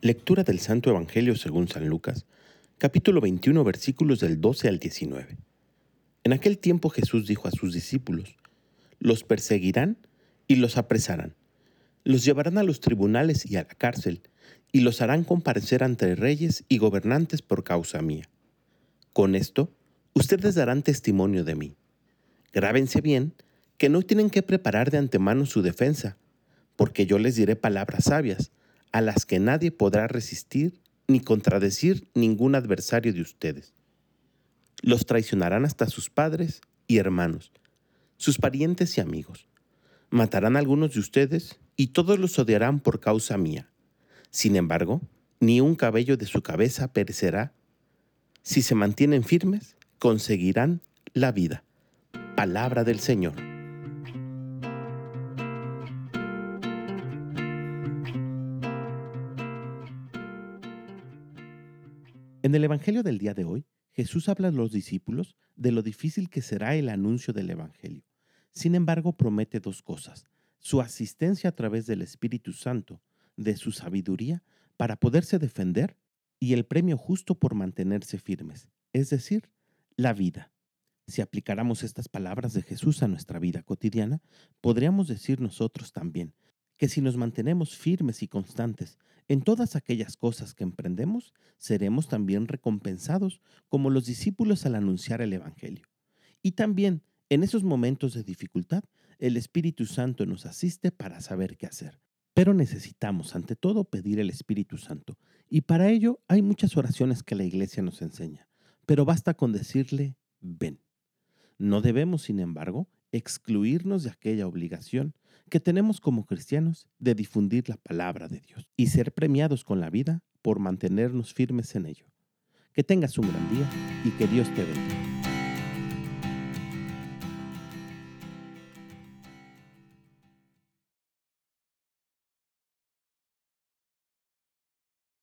Lectura del Santo Evangelio según San Lucas, capítulo 21, versículos del 12 al 19. En aquel tiempo Jesús dijo a sus discípulos, los perseguirán y los apresarán, los llevarán a los tribunales y a la cárcel, y los harán comparecer ante reyes y gobernantes por causa mía. Con esto, ustedes darán testimonio de mí. Grábense bien que no tienen que preparar de antemano su defensa, porque yo les diré palabras sabias, a las que nadie podrá resistir ni contradecir ningún adversario de ustedes. Los traicionarán hasta sus padres y hermanos, sus parientes y amigos. Matarán a algunos de ustedes y todos los odiarán por causa mía. Sin embargo, ni un cabello de su cabeza perecerá. Si se mantienen firmes, conseguirán la vida. Palabra del Señor. En el Evangelio del día de hoy, Jesús habla a los discípulos de lo difícil que será el anuncio del Evangelio. Sin embargo, promete dos cosas, su asistencia a través del Espíritu Santo, de su sabiduría, para poderse defender, y el premio justo por mantenerse firmes, es decir, la vida. Si aplicáramos estas palabras de Jesús a nuestra vida cotidiana, podríamos decir nosotros también que si nos mantenemos firmes y constantes en todas aquellas cosas que emprendemos, seremos también recompensados como los discípulos al anunciar el Evangelio. Y también en esos momentos de dificultad, el Espíritu Santo nos asiste para saber qué hacer. Pero necesitamos, ante todo, pedir el Espíritu Santo. Y para ello hay muchas oraciones que la Iglesia nos enseña. Pero basta con decirle, ven. No debemos, sin embargo, excluirnos de aquella obligación que tenemos como cristianos de difundir la palabra de Dios y ser premiados con la vida por mantenernos firmes en ello. Que tengas un gran día y que Dios te bendiga.